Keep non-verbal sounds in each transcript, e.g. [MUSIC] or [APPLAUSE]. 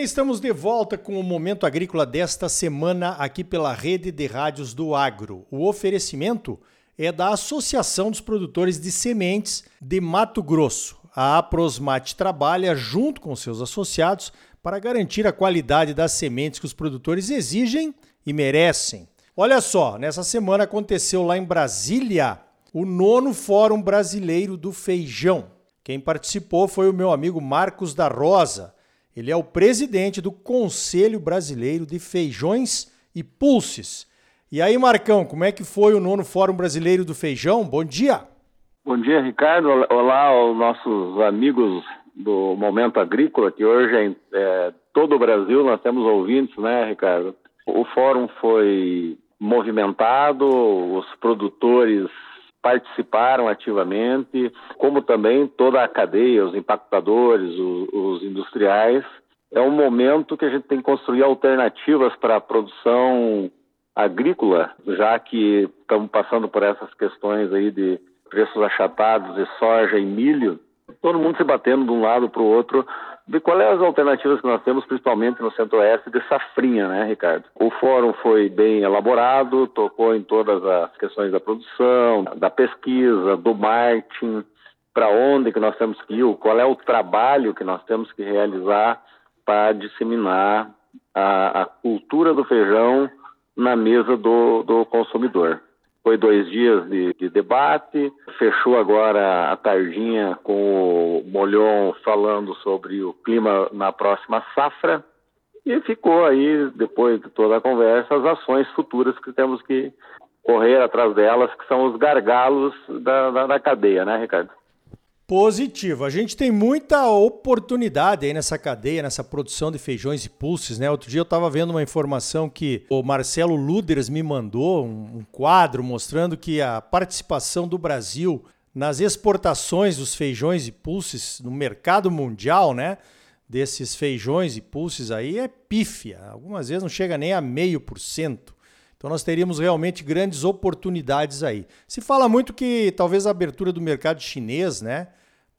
bem, estamos de volta com o Momento Agrícola desta semana aqui pela Rede de Rádios do Agro. O oferecimento é da Associação dos Produtores de Sementes de Mato Grosso. A Aprosmate trabalha junto com seus associados para garantir a qualidade das sementes que os produtores exigem e merecem. Olha só, nessa semana aconteceu lá em Brasília o nono Fórum Brasileiro do Feijão. Quem participou foi o meu amigo Marcos da Rosa. Ele é o presidente do Conselho Brasileiro de Feijões e Pulses. E aí, Marcão, como é que foi o nono Fórum Brasileiro do Feijão? Bom dia! Bom dia, Ricardo. Olá aos nossos amigos do Momento Agrícola, que hoje é, é todo o Brasil nós temos ouvintes, né, Ricardo? O fórum foi movimentado, os produtores participaram ativamente, como também toda a cadeia, os impactadores, os, os industriais. É um momento que a gente tem que construir alternativas para a produção agrícola, já que estamos passando por essas questões aí de preços achatados de soja e milho, todo mundo se batendo de um lado para o outro de quais é as alternativas que nós temos, principalmente no Centro-Oeste, de safrinha, né, Ricardo? O fórum foi bem elaborado, tocou em todas as questões da produção, da pesquisa, do marketing, para onde que nós temos que ir, qual é o trabalho que nós temos que realizar para disseminar a, a cultura do feijão na mesa do, do consumidor. Foi dois dias de, de, debate, fechou agora a tardinha com o Molhon falando sobre o clima na próxima safra e ficou aí, depois de toda a conversa, as ações futuras que temos que correr atrás delas, que são os gargalos da, da, da cadeia, né, Ricardo? Positivo. A gente tem muita oportunidade aí nessa cadeia, nessa produção de feijões e pulses, né? Outro dia eu estava vendo uma informação que o Marcelo Luders me mandou, um quadro mostrando que a participação do Brasil nas exportações dos feijões e pulses no mercado mundial, né? Desses feijões e pulses aí é pífia. Algumas vezes não chega nem a meio por cento. Então nós teríamos realmente grandes oportunidades aí. Se fala muito que talvez a abertura do mercado chinês, né?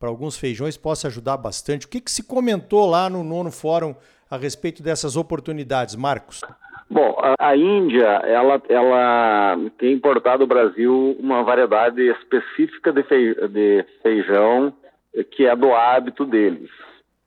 Para alguns feijões possa ajudar bastante. O que, que se comentou lá no nono fórum a respeito dessas oportunidades, Marcos? Bom, a, Índia ela, ela tem importado ao Brasil uma variedade específica de feijão que é do hábito deles.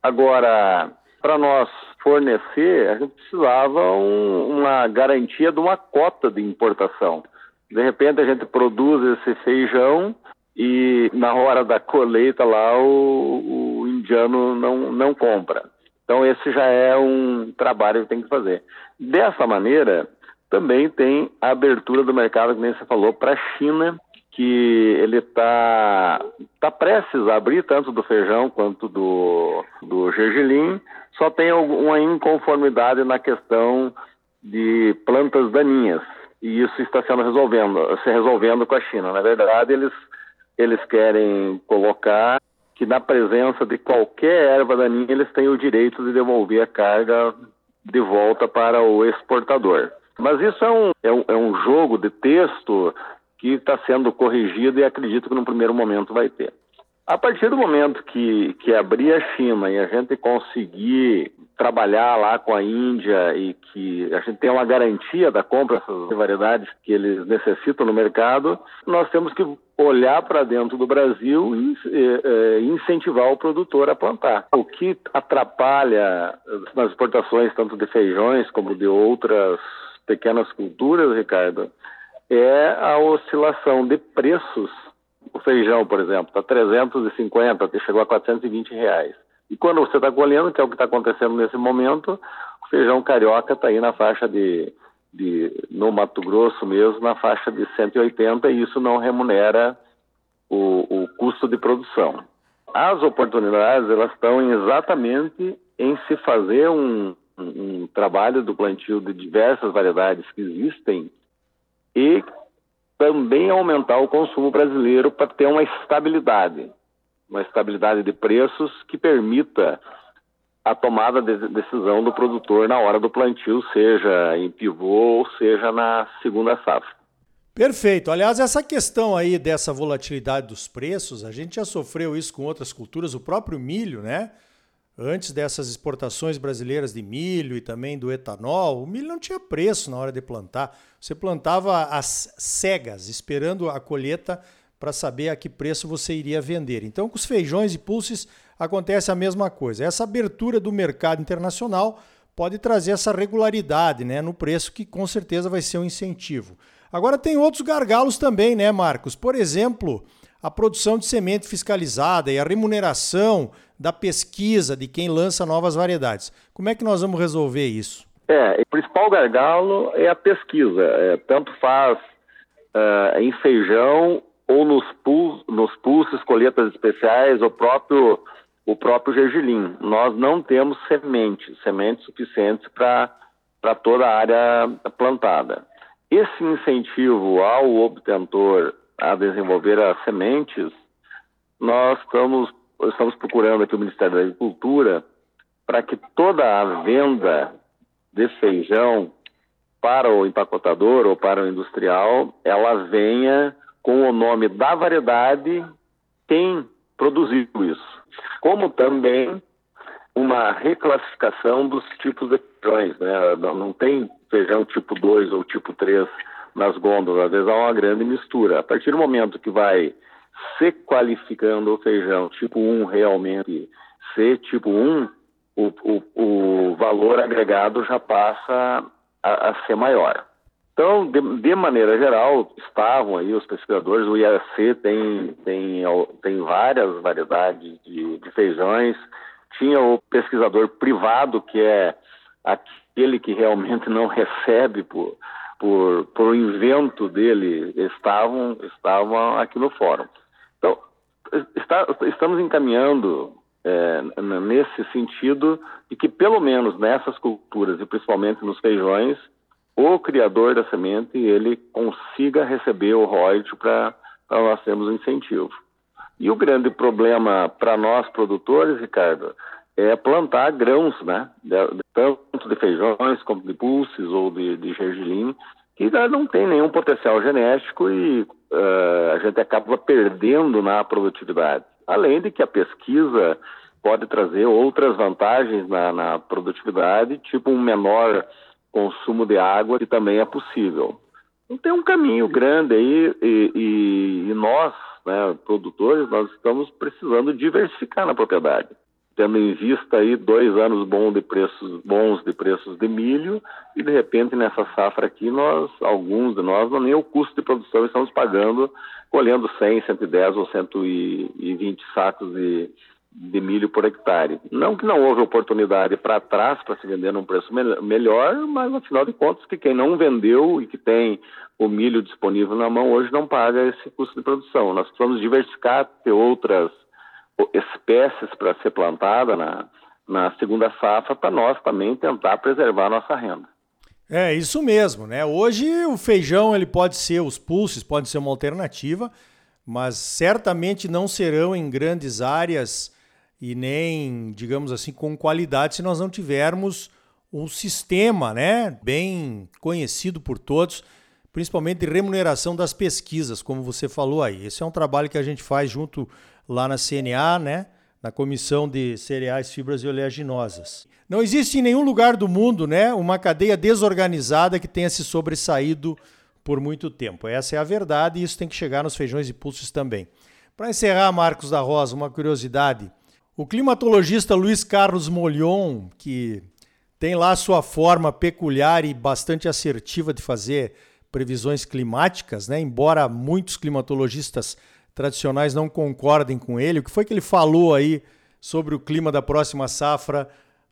Agora, para nós fornecer, a gente precisava um, uma garantia de uma cota de importação. De repente a gente produz esse feijão e na hora da colheita lá o, o indiano não, não compra. Então esse já é um trabalho que tem que fazer. Dessa maneira, também tem a abertura do mercado, que nem você falou, para a China, que ele está tá prestes a abrir, tanto do feijão quanto do, do gergelim, só tem uma inconformidade na questão de plantas daninhas. E isso está sendo resolvendo, se resolvendo com a China. Na verdade, eles eles querem colocar que na presença de qualquer erva daninha eles têm o direito de devolver a carga de volta para o exportador. Mas isso é um, é um, é um jogo de texto que está sendo corrigido e acredito que no primeiro momento vai ter. A partir do momento que, que abrir a China e a gente conseguir trabalhar lá com a Índia e que a gente tem uma garantia da compra dessas variedades que eles necessitam no mercado, nós temos que olhar para dentro do Brasil e incentivar o produtor a plantar. O que atrapalha nas exportações tanto de feijões como de outras pequenas culturas, Ricardo, é a oscilação de preços o feijão, por exemplo, está 350, chegou a 420 reais. E quando você está colhendo, que é o que está acontecendo nesse momento, o feijão carioca está aí na faixa de, de, no Mato Grosso mesmo, na faixa de 180 e isso não remunera o, o custo de produção. As oportunidades, elas estão exatamente em se fazer um, um, um trabalho do plantio de diversas variedades que existem e também aumentar o consumo brasileiro para ter uma estabilidade, uma estabilidade de preços que permita a tomada de decisão do produtor na hora do plantio, seja em pivô ou seja na segunda safra. Perfeito. Aliás, essa questão aí dessa volatilidade dos preços, a gente já sofreu isso com outras culturas, o próprio milho, né? Antes dessas exportações brasileiras de milho e também do etanol, o milho não tinha preço na hora de plantar. Você plantava as cegas, esperando a colheita para saber a que preço você iria vender. Então, com os feijões e pulses acontece a mesma coisa. Essa abertura do mercado internacional pode trazer essa regularidade né, no preço, que com certeza vai ser um incentivo. Agora tem outros gargalos também, né, Marcos? Por exemplo, a produção de semente fiscalizada e a remuneração da pesquisa de quem lança novas variedades. Como é que nós vamos resolver isso? É, o principal gargalo é a pesquisa. É, tanto faz uh, em feijão ou nos, pul nos pulsos, colheitas especiais, o próprio, o próprio gergelim. Nós não temos sementes, sementes suficientes para toda a área plantada. Esse incentivo ao obtentor a desenvolver as sementes, nós estamos, estamos procurando aqui o Ministério da Agricultura para que toda a venda de feijão para o empacotador ou para o industrial, ela venha com o nome da variedade quem produziu isso. Como também uma reclassificação dos tipos de feijões. Né? Não tem feijão tipo 2 ou tipo 3 nas gôndolas, às vezes há uma grande mistura. A partir do momento que vai se qualificando o feijão tipo 1 realmente ser tipo 1, o, o, o valor agregado já passa a, a ser maior. Então, de, de, maneira geral, estavam aí os pesquisadores, o IAC tem, tem, tem várias variedades de, de feijões, tinha o pesquisador privado, que é aquele que realmente não [LAUGHS] recebe por, por, por invento dele, estavam, estavam aqui no fórum. Então, está, estamos encaminhando é, nesse sentido de que, pelo menos nessas culturas, e principalmente nos feijões, o criador da semente ele consiga receber o royalty para nós termos um incentivo. E o grande problema para nós produtores, Ricardo, é plantar grãos, né? tanto de feijões como de pulses ou de, de gergelim, que não tem nenhum potencial genético e uh, a gente acaba perdendo na produtividade. Além de que a pesquisa pode trazer outras vantagens na, na produtividade, tipo um menor consumo de água, que também é possível. Então tem um caminho grande aí e, e, e nós, né, produtores, nós estamos precisando diversificar na propriedade tendo em vista aí dois anos bons de preços bons de preços de milho e de repente nessa safra aqui nós alguns de nós não nem o custo de produção estamos pagando colhendo 100, 110 ou 120 sacos de de milho por hectare. Não que não houve oportunidade para trás para se vender num preço me melhor, mas afinal de contas que quem não vendeu e que tem o milho disponível na mão hoje não paga esse custo de produção. Nós precisamos diversificar, ter outras espécies para ser plantada na, na segunda safra para nós também tentar preservar nossa renda. É isso mesmo, né? Hoje o feijão ele pode ser os pulses, pode ser uma alternativa, mas certamente não serão em grandes áreas e nem, digamos assim, com qualidade se nós não tivermos um sistema né, bem conhecido por todos, principalmente de remuneração das pesquisas, como você falou aí. Esse é um trabalho que a gente faz junto lá na CNA, né, na Comissão de Cereais, Fibras e Oleaginosas. Não existe em nenhum lugar do mundo né, uma cadeia desorganizada que tenha se sobressaído por muito tempo. Essa é a verdade e isso tem que chegar nos feijões e pulsos também. Para encerrar, Marcos da Rosa, uma curiosidade. O climatologista Luiz Carlos Molion, que tem lá sua forma peculiar e bastante assertiva de fazer previsões climáticas, né? embora muitos climatologistas tradicionais não concordem com ele. O que foi que ele falou aí sobre o clima da próxima safra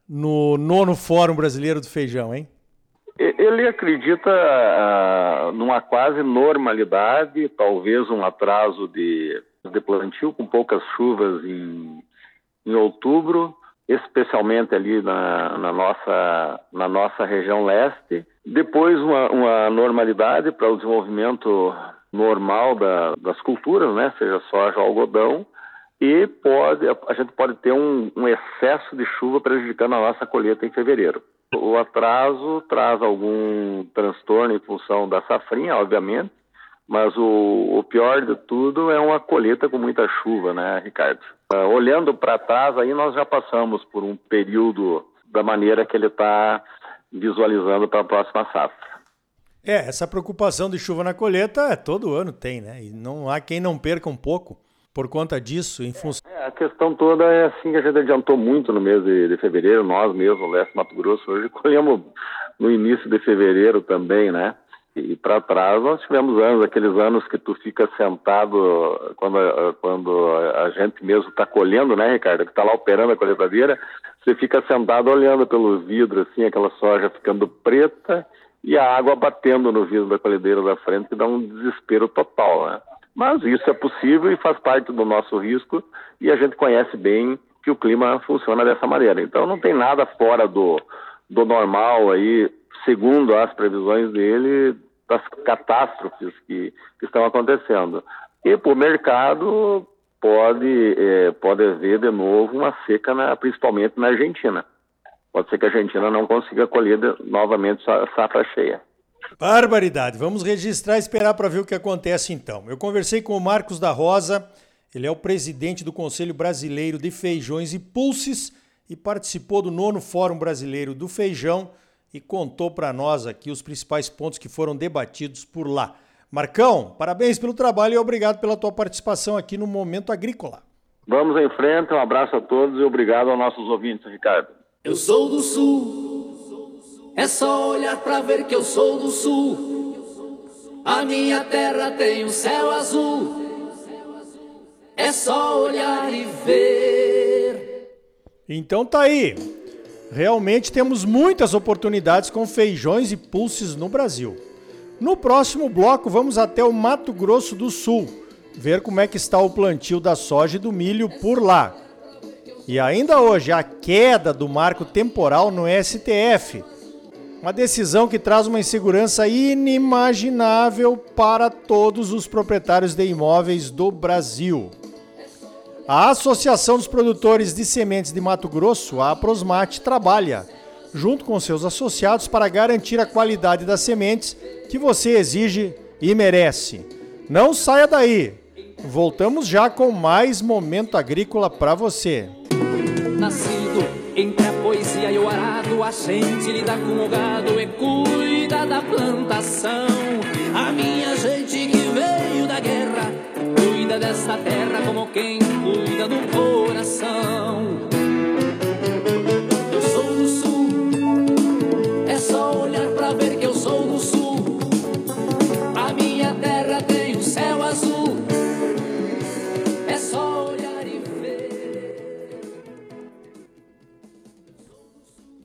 no nono Fórum Brasileiro do Feijão, hein? Ele acredita uh, numa quase normalidade, talvez um atraso de, de plantio com poucas chuvas em em outubro, especialmente ali na, na, nossa, na nossa região leste. Depois, uma, uma normalidade para o desenvolvimento normal da, das culturas, né? seja soja ou algodão, e pode, a gente pode ter um, um, excesso de chuva prejudicando a nossa colheita em fevereiro. O atraso traz algum transtorno em função da safrinha, obviamente, mas o, o pior de tudo é uma colheita com muita chuva, né, Ricardo? Uh, olhando para trás, aí nós já passamos por um período da maneira que ele está visualizando para a próxima safra. É, essa preocupação de chuva na colheita é, todo ano tem, né? E não há quem não perca um pouco por conta disso, em função. É, a questão toda é assim que a gente adiantou muito no mês de, de fevereiro, nós mesmos, o Leste Mato Grosso, hoje [LAUGHS] colhemos no início de fevereiro também, né? E para trás nós tivemos anos, aqueles anos que tu fica sentado quando, quando a gente mesmo está colhendo, né, Ricardo? Que está lá operando a colheitadeira, você fica sentado olhando pelo vidro, assim, aquela soja ficando preta e a água batendo no vidro da colhedeira da frente, que dá um desespero total, né? Mas isso é possível e faz parte do nosso risco e a gente conhece bem que o clima funciona dessa maneira. Então não tem nada fora do, do normal aí segundo as previsões dele, das catástrofes que, que estão acontecendo. E para o mercado pode, é, pode haver de novo uma seca, na, principalmente na Argentina. Pode ser que a Argentina não consiga colher novamente a safra cheia. Barbaridade. Vamos registrar e esperar para ver o que acontece então. Eu conversei com o Marcos da Rosa, ele é o presidente do Conselho Brasileiro de Feijões e Pulses e participou do nono Fórum Brasileiro do Feijão e contou para nós aqui os principais pontos que foram debatidos por lá. Marcão, parabéns pelo trabalho e obrigado pela tua participação aqui no Momento Agrícola. Vamos em frente, um abraço a todos e obrigado aos nossos ouvintes, Ricardo. Eu sou do Sul, é só olhar para ver que eu sou do Sul. A minha terra tem um céu azul, é só olhar e ver. Então tá aí. Realmente temos muitas oportunidades com feijões e pulses no Brasil. No próximo bloco, vamos até o Mato Grosso do Sul, ver como é que está o plantio da soja e do milho por lá. E ainda hoje, a queda do marco temporal no STF. Uma decisão que traz uma insegurança inimaginável para todos os proprietários de imóveis do Brasil. A Associação dos Produtores de Sementes de Mato Grosso, a Aprosmate, trabalha junto com seus associados para garantir a qualidade das sementes que você exige e merece. Não saia daí. Voltamos já com mais momento agrícola para você. Nascido entre a poesia e o arado, a gente lida com o gado e cuida da plantação. A minha gente